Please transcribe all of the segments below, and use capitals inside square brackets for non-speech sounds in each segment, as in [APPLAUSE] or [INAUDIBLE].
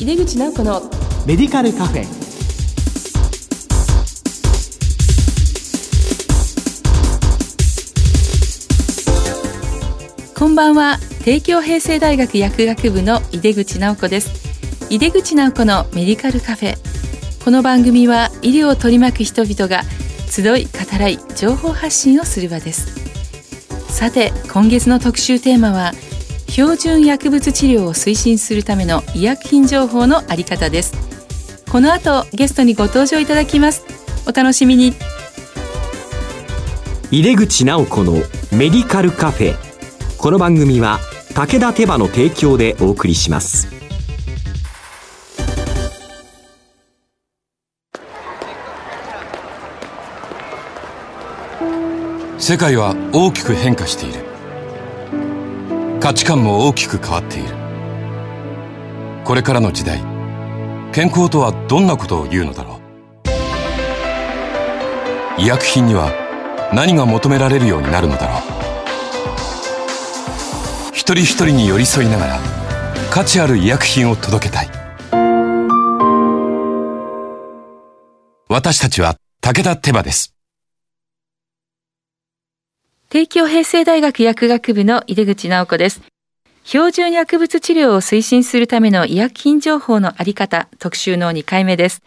井出口直子のメディカルカフェ。こんばんは。帝京平成大学薬学部の井出口直子です。井出口直子のメディカルカフェ。この番組は医療を取り巻く人々が集い語らい情報発信をする場です。さて今月の特集テーマは標準薬物治療を推進するための医薬品情報のあり方です。この後ゲストにご登場いただきます。お楽しみに。入れ口直子のメディカルカフェ。この番組は武田手羽の提供でお送りします。世界は大きく変化している価値観も大きく変わっている。これからの時代健康とはどんなことを言うのだろう。医薬品には何が求められるようになるのだろう。一人一人に寄り添いながら価値ある医薬品を届けたい。私たちは武田手羽です。帝京平成大学薬学部の井出口直子です。標準薬物治療を推進するための医薬品情報のあり方特集の2回目です。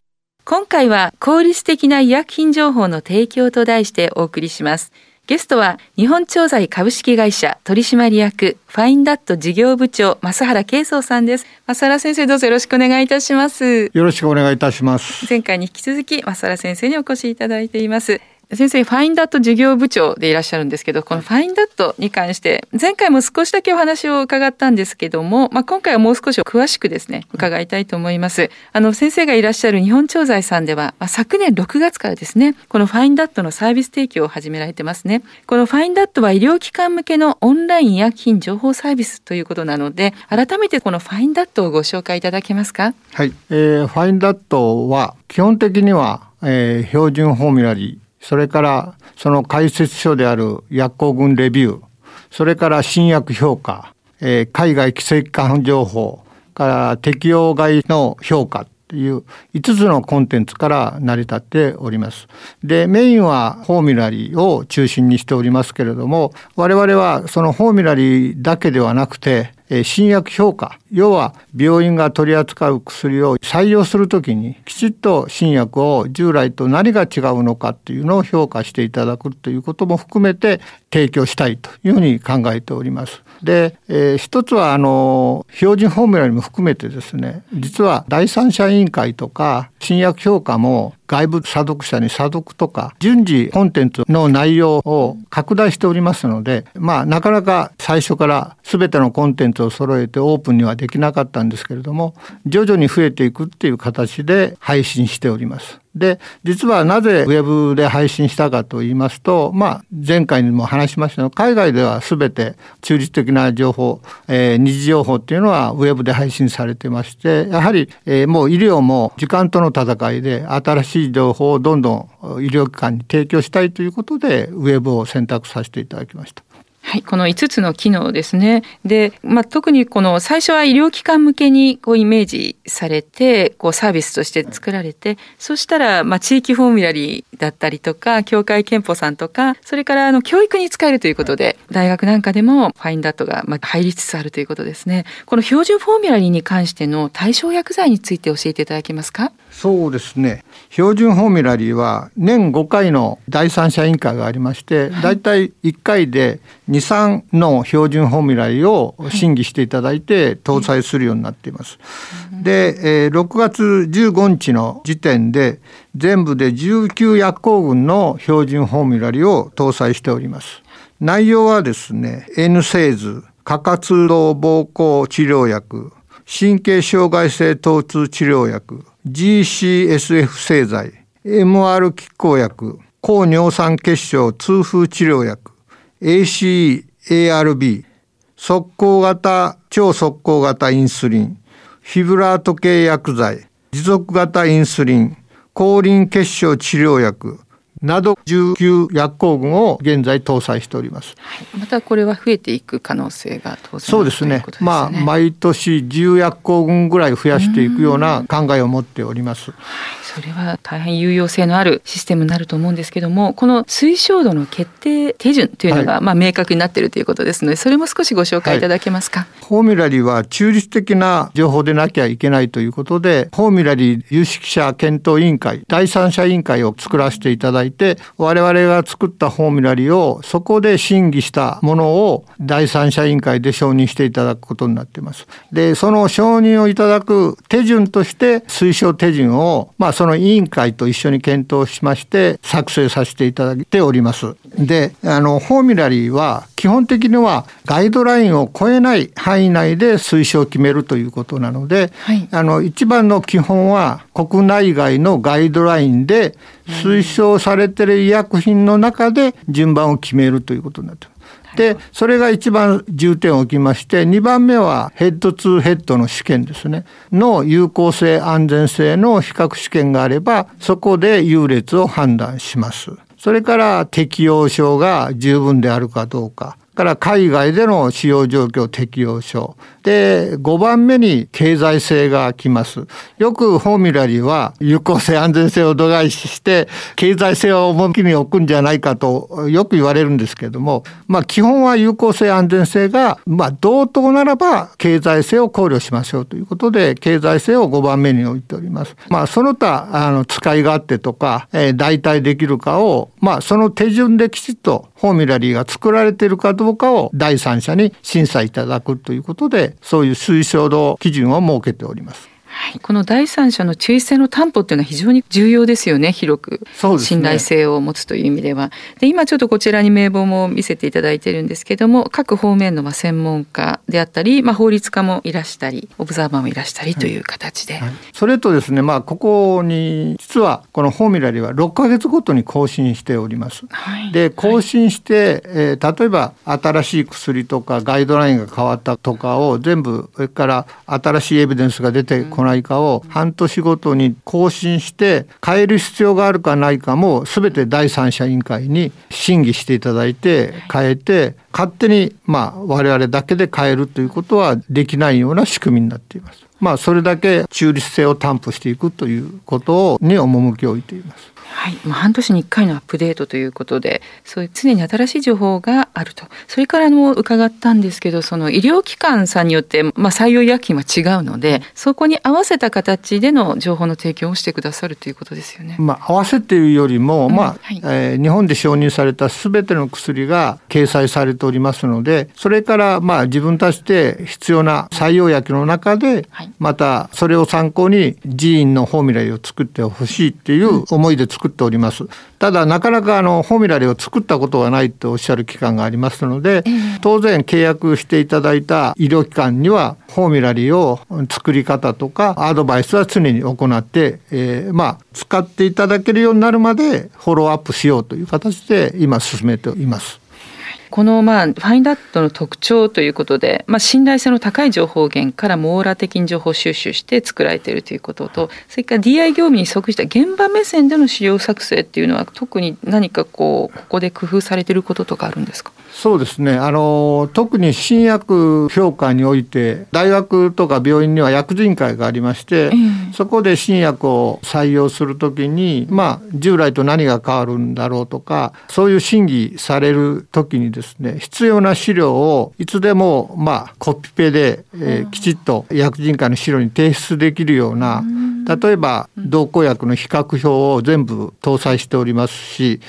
今回は効率的な医薬品情報の提供と題してお送りします。ゲストは日本調剤株式会社取締役ファインダット事業部長増原慶宗さんです。増原先生どうぞよろしくお願いいたします。よろしくお願いいたします。前回に引き続き増原先生にお越しいただいています先生ファインダット事業部長でいらっしゃるんですけどこのファインダットに関して前回も少しだけお話を伺ったんですけども、まあ、今回はもう少し詳しくですね伺いたいと思います。あの先生がいらっしゃる日本調剤さんでは、まあ、昨年6月からですねこのファインダットのサービス提供を始められてますね。このファインダットは医療機関向けのオンライン医薬品情報サービスということなので改めてこのファインダットをご紹介いただけますか？はい、えー、ファインダットは基本的には、えー、標準フォーミュラリーそれからその解説書である薬効群レビュー、それから新薬評価、えー、海外規制機関情報から適用外の評価という5つのコンテンツから成り立っております。で、メインはフォーミュラリーを中心にしておりますけれども、我々はそのフォーミュラリーだけではなくて、新薬評価要は病院が取り扱う薬を採用するときにきちっと新薬を従来と何が違うのかっていうのを評価していただくということも含めて提供したいというふうに考えております。で、えー、一つはあの標準フォーミュラにも含めてですね実は第三者委員会とか新薬評価も外部査読者に査読とか順次コンテンツの内容を拡大しておりますのでまあなかなか最初から全てのコンテンツを揃えてオープンにはできなかったんですけれども徐々に増えていくっていう形で配信しております。で実はなぜウェブで配信したかと言いますと、まあ、前回にも話しましたが海外では全て中立的な情報、えー、二次情報っていうのはウェブで配信されてましてやはり、えー、もう医療も時間との戦いで新しい情報をどんどん医療機関に提供したいということでウェブを選択させていただきました。はい、この5つの機能ですね。で、まあ、特にこの最初は医療機関向けにこうイメージされて、こうサービスとして作られて、そしたら、まあ、地域フォーミュラリーだったりとか、協会憲法さんとか、それからあの教育に使えるということで、大学なんかでもファインダットがまあ入りつつあるということですね。この標準フォーミュラリーに関しての対象薬剤について教えていただけますか？そうですね。標準フォーミュラリーは年5回の第三者委員会がありまして、だいたい1回で2、3の標準フォーミュラリーを審議していただいて搭載するようになっています。で、えー、6月15日の時点で全部で19薬効群の標準フォーミュラリーを搭載しております。内容はですね、N セーズ、過活動膀胱治療薬、神経障害性疼痛治療薬、GCSF 製剤、MR 拮抗薬、抗尿酸結晶痛風治療薬、ACE、ARB、速攻型、超速攻型インスリン、フィブラート系薬剤、持続型インスリン、抗リン結晶治療薬、など19薬効群を現在搭載しております。はい、またこれは増えていく可能性が当然、そうですね。すねまあ毎年10薬効群ぐらい増やしていくような考えを持っております。それは大変有用性のあるシステムになると思うんですけども、この推奨度の決定手順というのが、はい、まあ明確になっているということですので、それも少しご紹介いただけますか？はい、フォーミュラリーは中立的な情報でなきゃいけないということで、フォーミュラリー有識者検討委員会、第三者委員会を作らせていただいて、我々が作ったフォーミュラリーをそこで審議したものを第三者委員会で承認していただくことになっています。で、その承認をいただく手順として推奨手順を、まあその委員会と一緒に検討しまして作成させていただいております。で、あの、フォーミュラリーは基本的にはガイドラインを超えない範囲内で推奨を決めるということなので、はい、あの、一番の基本は国内外のガイドラインで推奨されている医薬品の中で順番を決めるということになってます。で、それが一番重点を置きまして、2番目はヘッドツーヘッドの試験ですね。の有効性、安全性の比較試験があれば、そこで優劣を判断します。それから適用症が十分であるかどうか。から海外での使用状況適用書。で、5番目に経済性が来ます。よくフォーミュラリーは有効性安全性を度外視して経済性を重きに置くんじゃないかとよく言われるんですけれども、まあ基本は有効性安全性が、まあ同等ならば経済性を考慮しましょうということで経済性を5番目に置いております。まあその他、あの使い勝手とか、えー、代替できるかを、まあその手順できちっとフォーミュラリーが作られているかどうかを第三者に審査いただくということで、そういう推奨度基準を設けております。はい、この第三者の注意性の担保っていうのは非常に重要ですよね。広く。信頼性を持つという意味では。で、今ちょっとこちらに名簿も見せていただいてるんですけども各方面のまあ専門家であったり、まあ、法律家もいらしたりオブザーバーもいらしたりという形で、はい。はい、それとですねまあここに実はこのフォーミュラリーは6か月ごとに更新しております。で更新して、えー、例えば新しい薬とかガイドラインが変わったとかを全部それから新しいエビデンスが出てこないかを半年ごとに更新して変える必要があるかないかも全て第三者委員会に審議していただいて変えて勝手にまあ我々だけで変えるということはできないような仕組みになっています。まあそれだけ中立性を担保していくということに趣を置いています。はい、まあ、半年に1回のアップデートということでそういう常に新しい情報があると。それからも伺ったんですけどその医療機関さんによって、まあ、採用医薬品は違うのでそこに合わせた形での情報の提供をしてくださるということですよね。まあ、合わせているよりも、まあ、はい、えー、日本で承認されたすべての薬が掲載されておりますのでそれからまあ自分たちで必要な採用薬の中で、またそれを参考に寺院のフォーミュラリを作ってほしいっていう思いで作作っております。ただなかなかあのフォーミュラリを作ったことがないとおっしゃる機関がありますので、当然契約していただいた医療機関にはフォーミュラリを作り方とかアドバイスは常に行って、えー、まあ使っていただけるようになるまでフォローアップしようという形で今進めています。このまあファインダットの特徴ということで、まあ、信頼性の高い情報源から網羅的に情報収集して作られているということとそれから DI 業務に即した現場目線での資料作成っていうのは特に何かこうここで工夫されていることとかあるんですか？そうですね。あの特に新薬評価において大学とか病院には薬人会がありまして、そこで新薬を採用するときにまあ従来と何が変わるんだろうとかそういう審議される時にですね必要な資料をいつでもまあコピペで、えー、きちっと薬人会の資料に提出できるような、例えば同行薬の比較表を全部搭載しておりますし、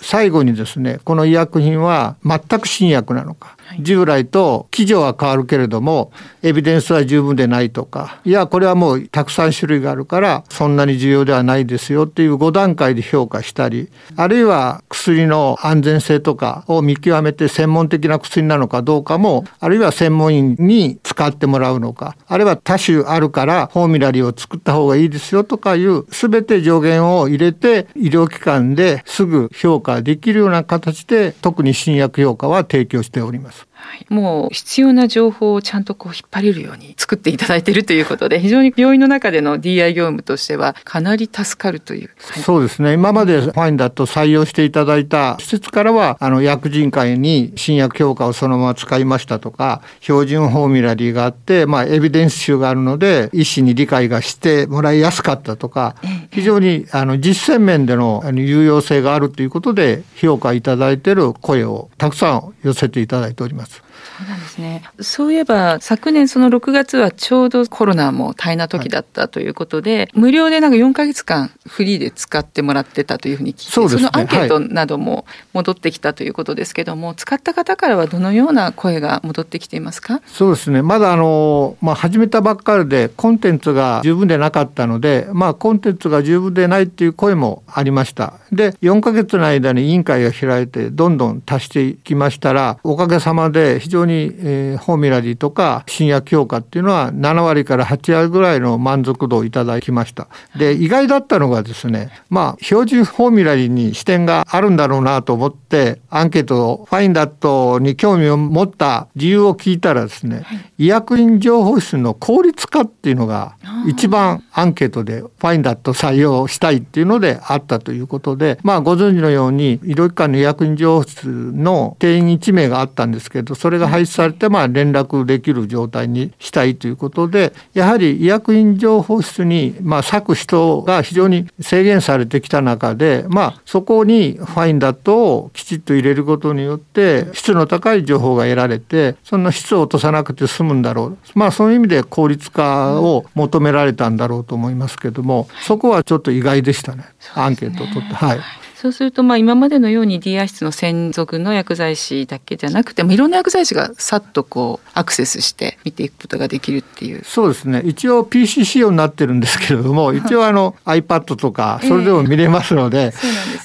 最後にですねこの医薬品は全く新薬なのか。従来と基準は変わるけれどもエビデンスは十分でないとか。いやこれはもうたくさん種類があるからそんなに重要ではないですよっていう5段階で評価したりあるいは薬の安全性とかを見極めて専門的な薬なのかどうかもあるいは専門医に使ってもらうのかあるいは多種あるからフォーミュラリーを作った方がいいですよとかいう全て上限を入れて医療機関ですぐ評価できるような形で特に新薬評価は提供しております。。はい、もう必要な情報をちゃんとこう引っ張れるように作っていただいているということで [LAUGHS] 非常に病院の中での DI 業務としてはかなり助かるという、はい、そうですね。今までファインダと採用していただいた施設からはあの薬人会に新薬評価をそのまま使いましたとか標準フォーミュラリーがあって、まあ、エビデンス集があるので医師に理解がしてもらいやすかったとか非常にあの実践面での有用性があるということで評価いただいている声をたくさん寄せていただいております。そうなんですね。そういえば昨年その6月はちょうどコロナも大変な時だったということで、はい、無料でなんか4か月間フリーで使ってもらってたというふうに聞いて、そ、ね,、のアンケートなども戻ってきたということですけども、はい、使った方からはどのような声が戻ってきていますか？そうですね。まだあのまあ始めたばっかりでコンテンツが十分でなかったので、まあコンテンツが十分でないっていう声もありました。で、4か月の間に委員会が開いてどんどん足していきましたら、おかげさまで非常に、えー、フォーミュラリーとか新薬評価っていうのは7割から8割ぐらいの満足度をいただきました。で、意外だったのがですね、まあ、標準フォーミュラリーに視点があるんだろうなと思って、アンケートをファインダットに興味を持った理由を聞いたらですね、医薬品情報室の効率化っていうのが一番アンケートでファインダット採用したいっていうのであったということで、まあ、ご存知のように医療機関の医薬品情報室の定員1名があったんですけど、それが廃止されて、まあ、連絡できる状態にしたいということでやはり医薬品情報室に、まあ、割く人が非常に制限されてきた中で、まあ、そこにファインダットをきちっと入れることによって質の高い情報が得られてそんな質を落とさなくて済むんだろう。まあそういう意味で効率化を求められたんだろうと思いますけどもそこはちょっと意外でしたね。アンケートを取って。はいそうするとまあ今までのように DI 室の専属の薬剤師だけじゃなくてもいろんな薬剤師がさっとこうアクセスして見ていくことができるっていう。そうですね。一応 PC 仕様になってるんですけれども一応あの iPad とかそれでも見れますので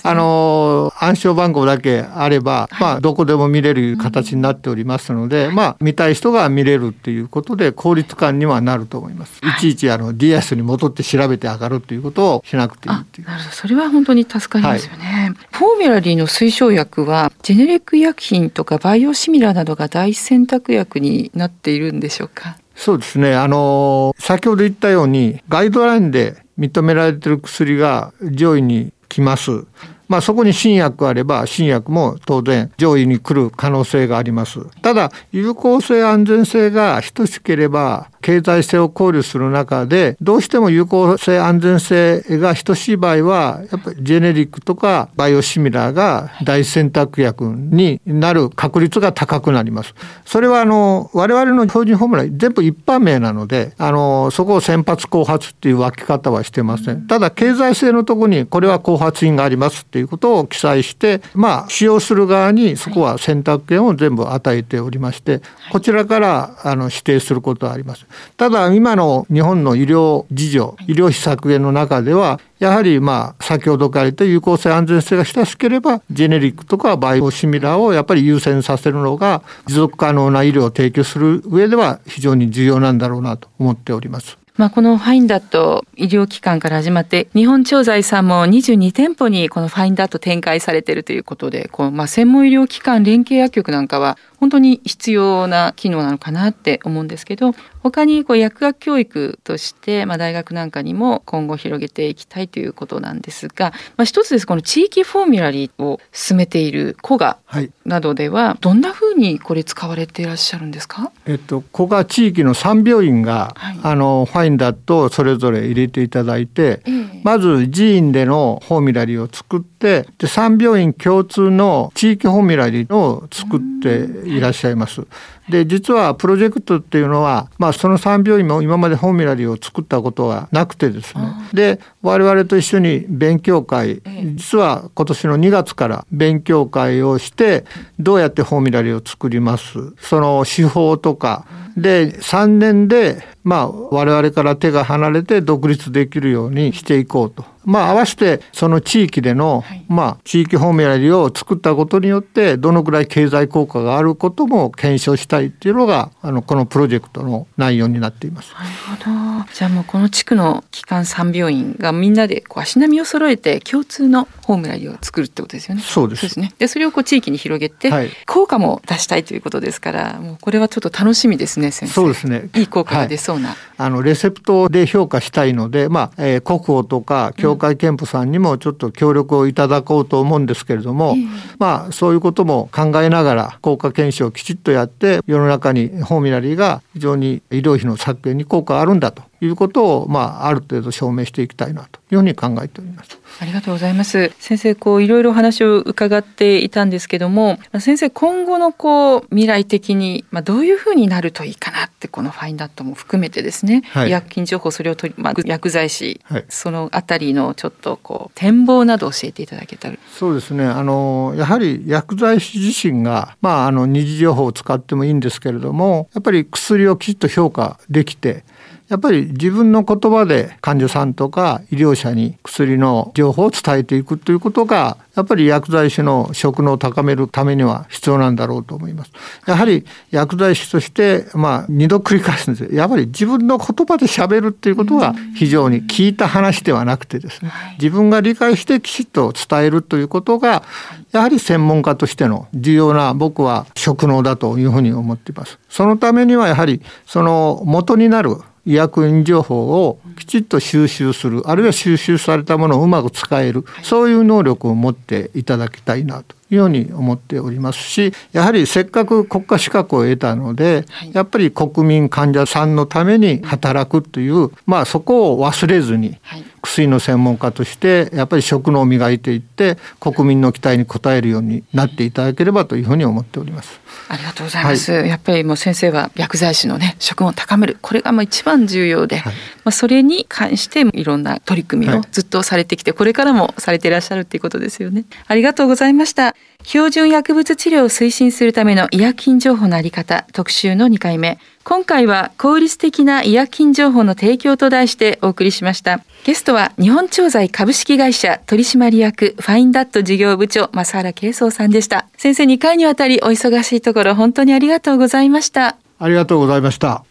あの暗証番号だけあれば、まあどこでも見れる形になっておりますので、まあ見たい人が見れるっていうことで効率感にはなると思います。いちいちあの DS に戻って調べて上がるということをしなくていいっていう。なるほどそれは本当に助かりますよね。ね。フォーミュラリーの推奨薬はジェネリック医薬品とかバイオシミラーなどが大選択薬になっているんでしょうか？そうですね。あの、先ほど言ったようにガイドラインで認められている薬が上位に来ます。まあそこに新薬あれば新薬も当然上位に来る可能性があります。ただ有効性安全性が等しければ経済性を考慮する中でどうしても有効性安全性が等しい場合はやっぱりジェネリックとかバイオシミラーが大選択薬になる確率が高くなります。それはあの我々の標準フォームラン全部一般名なのであのそこを先発後発っていう分け方はしてません。ただ経済性のとこにこれは後発因がありますっていうことを記載してまあ使用する側にそこは選択権を全部与えておりましてこちらからあの指定することはあります。ただ今の日本の医療事情医療費削減の中ではやはりまあ先ほどから言った有効性安全性が親しければジェネリックとかバイオシミラーをやっぱり優先させるのが持続可能な医療を提供する上では非常に重要なんだろうなと思っております。まあ、このファインダット医療機関から始まって日本調剤さんも22店舗にこのファインダット展開されているということでこう、まあ、専門医療機関連携薬局なんかは本当に必要な機能なのかなって思うんですけど他にこう薬学教育として、まあ、大学なんかにも今後広げていきたいということなんですが、まあ、一つですこの地域フォーミュラリーを進めている古賀などでは、どんなふうにこれ使われていらっしゃるんですか、えっと、古賀地域の3病院が、はい、あのファインダットをそれぞれ入れていただいて、えー、まず寺院でのフォーミュラリーを作ってで3病院共通の地域フォーミュラリーを作っていらっしゃいます。で実はプロジェクトっていうのは、まあ、その3病院も今までフォーミュラリーを作ったことはなくてですね。で我々と一緒に勉強会実は今年の2月から勉強会をしてどうやってフォーミュラリーを作ります。その手法とかで3年でまあ我々から手が離れて独立できるようにしていこうとまあ合わせてその地域での、はい、まあ地域ホームラリを作ったことによってどのくらい経済効果があることも検証したいっていうのがあのこのプロジェクトの内容になっています。なるほど。じゃあもうこの地区の基幹3病院がみんなでこう足並みを揃えて共通のホームラリを作るってことですよね。そうです。ですね。でそれをこう地域に広げて、はい、効果も出したいということですから、もうこれはちょっと楽しみですね先生。そうですね。いい効果が出そうな。はい、あのレセプトで評価したいので、まあ、えー、国保とか協会憲法さんにもちょっと協力をいただこうと思うんですけれども、うん、まあそういうことも考えながら効果検証をきちっとやって世の中にホーミラリーが非常に医療費の削減に効果があるんだということを、まあ、ある程度証明していきたいなというふうに考えております。ありがとうございます。先生、こういろいろ話を伺っていたんですけども、先生今後のこう未来的にまあどういうふうになるといいかなってこのファインダットも含めてですね、はい、医薬品情報それを取りまあ薬剤師、はい、そのあたりのちょっとこう展望など教えていただけたら。そうですね。あのやはり薬剤師自身がまああの二次情報を使ってもいいんですけれども、やっぱり薬をきちっと評価できて。やっぱり自分の言葉で患者さんとか医療者に薬の情報を伝えていくということがやっぱり薬剤師の職能を高めるためには必要なんだろうと思います。やはり薬剤師としてまあ二度繰り返すんですやっぱり自分の言葉で喋るっていうことが非常に聞いた話ではなくてですね自分が理解してきちっと伝えるということがやはり専門家としての重要な僕は職能だというふうに思っています。そのためにはやはりその元になる医薬品情報をきちっと収集するあるいは収集されたものをうまく使えるそういう能力を持っていただきたいなというように思っておりますしやはりせっかく国家資格を得たので、やっぱり国民患者さんのために働くというまあそこを忘れずに、薬の専門家としてやっぱり職能を磨いていって国民の期待に応えるようになっていただければというふうに思っております。ありがとうございます、はい、やっぱりもう先生は薬剤師のね職務を高める。これがもう一番重要で、はい、まあそれに関していろんな取り組みをずっとされてきて、これからもされていらっしゃるっていうことですよね。ありがとうございました。標準薬物治療を推進するための医薬品情報のあり方特集の2回目。今回は効率的な医薬品情報の提供と題してお送りしました。ゲストは日本調剤株式会社取締役ファインダット事業部長増原慶宗さんでした。先生2回にわたりお忙しいところ本当にありがとうございました。ありがとうございました。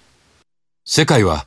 世界は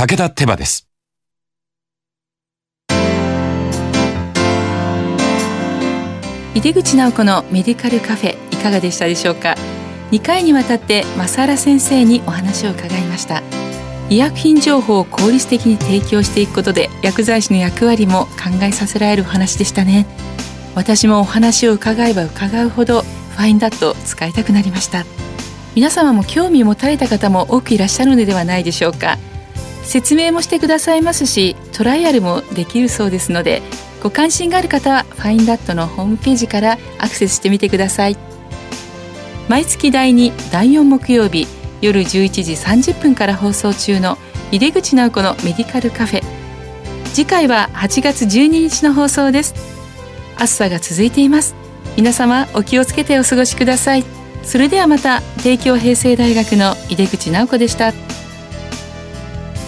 武田手羽です。井出口直子のメディカルカフェいかがでしたでしょうか？2回にわたって増原先生にお話を伺いました。医薬品情報を効率的に提供していくことで薬剤師の役割も考えさせられるお話でしたね。私もお話を伺えば伺うほどファインダット使いたくなりました。皆様も興味を持たれた方も多くいらっしゃるのではないでしょうか。説明もしてくださいますしトライアルもできるそうですのでご関心がある方はファインダットのホームページからアクセスしてみてください。毎月第2第4木曜日夜11時30分から放送中の井出口直子のメディカルカフェ。次回は8月12日の放送です。暑さが続いています。皆様お気をつけてお過ごしください。それではまた帝京平成大学の井出口直子でした。